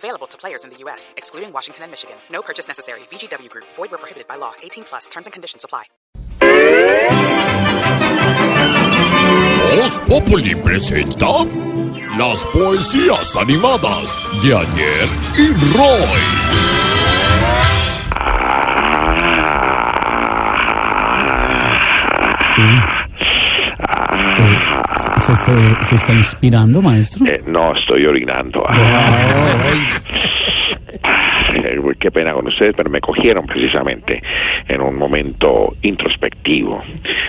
Available to players in the U.S., excluding Washington and Michigan. No purchase necessary. VGW Group. Void where prohibited by law. 18 plus. Terms and conditions apply. Voz Populi presenta las poesías animadas de ayer y Roy. Mm. ¿Se, se- se está inspirando, maestro? Eh, no, estoy orinando. Eh, Qué pena con ustedes, pero me cogieron precisamente en un momento introspectivo.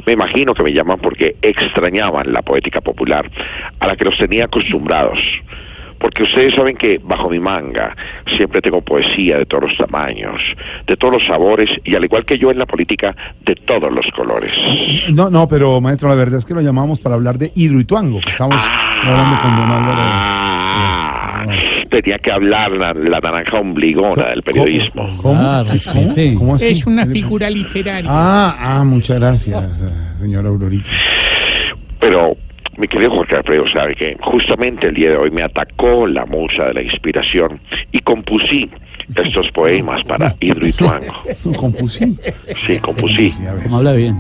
Me imagino que me llaman porque extrañaban la poética popular a la que los tenía acostumbrados. Porque ustedes saben que bajo mi manga siempre tengo poesía de todos los tamaños, de todos los sabores y al igual que yo en la política, de todos los colores. No, no, pero maestro, la verdad es que lo llamamos para hablar de Hidroituango, que estamos hablando con don Álvaro. Ah, tenía que hablar la, la naranja ombligona del periodismo. ¿Cómo? Ah, respete. ¿Cómo así? Es una figura literaria. Ah, ah, muchas gracias, eh, señora Aurorita. Pero mi querido Jorge Alfredo sabe que justamente el día de hoy me atacó la musa de la inspiración y compusí estos poemas para Hidroituango. Compusí. Sí, compusí. ¿Cómo habla bien?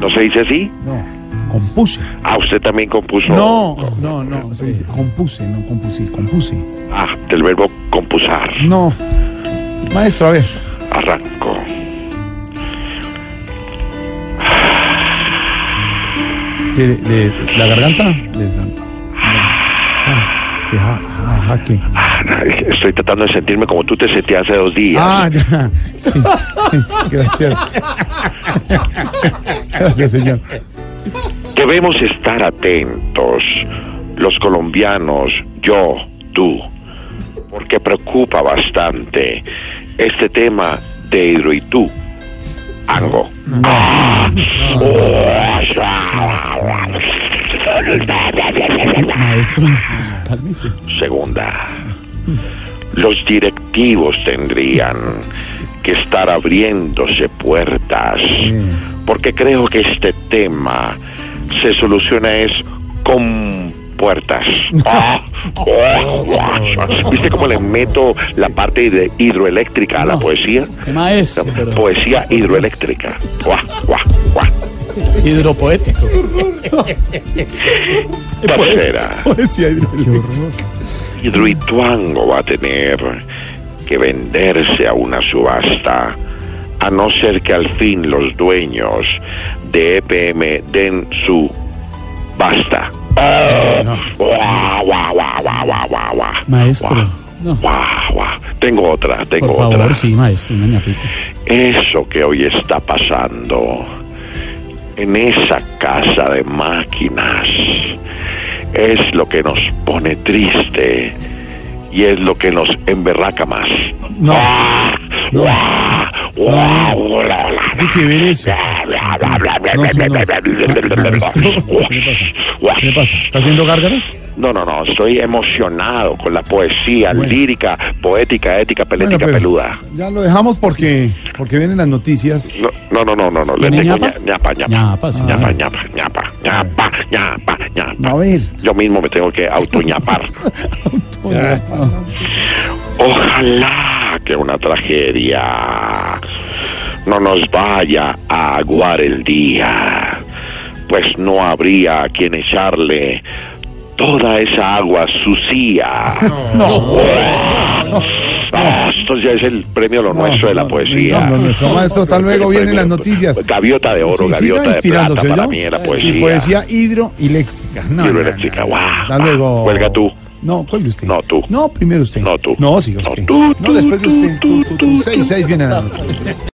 ¿No se dice así? No, compuse. Ah, usted también compuso. No, no, no, se dice compuse, no compusí, compuse. Ah, del verbo compusar. No. Maestro, a ver. Arranco. ¿De, de- de la garganta? De, ah, de ja- ja- jaque. Ah, Estoy tratando de sentirme como tú te sentías hace dos días. Ah, ya. Sí. Gracias. Gracias, señor. Debemos estar atentos, los colombianos, yo, tú, porque preocupa bastante este tema de Hidroitú. Ango. Maestro, cálmese. Segunda, los directivos tendrían que estar abriéndose puertas, porque creo que este tema se soluciona es con puertas. ¿Viste cómo le meto la parte de hidroeléctrica a la poesía? ¿Qué maestro? Poesía hidroeléctrica. Hidropoético. Tercera. Poesía hidroeléctrica. Hidroituango va a tener que venderse a una subasta, a no ser que al fin los dueños de EPM den su basta. Guau, guau, guau, guau, guau, guau, guau. Maestro. No, Guau, guau. Tengo otra, tengo por favor, otra. sí, maestro, no me. Eso que hoy está pasando en esa casa de máquinas es lo que nos pone triste y es lo que nos emberraca más. No. Hay que ver eso. No, no. ¿qué le pasa? ¿Qué le pasa? ¿Está haciendo gárgaras? No, no, no, estoy emocionado con la poesía Bueno. lírica, poética, ética, pelética, Bueno, peluda. Ya lo dejamos porque, porque vienen las noticias. No, no, no, no, no, le ¿Tiene tengo ñapa? ña- ñapa, ñapa. Ñapa, ñapa, ñapa, ñapa, ñapa, ñapa. A ver. Yo mismo me tengo que autoñapar. Ojalá que una tragedia no nos vaya a aguar el día, pues no habría a quien echarle toda esa agua sucia. No. Ah, esto ya es el premio lo nuestro de la no, poesía. no, no, nuestro maestro, hasta luego vienen las noticias. Gaviota de oro, Sí, gaviota de inspirándose, plata para ¿yo? mí en la Sí, poesía. poesía hidroeléctrica. No, Hidroeléctrica, no, no, no. guau. Hasta luego. Cuelga tú. No, cuelgue usted. No, tú. No, primero usted. No, tú. No, sí, No, usted. tú, No, tú, después de tú, usted. tú, Tú, tú, tú, tú. Seis, seis vienen las noticias.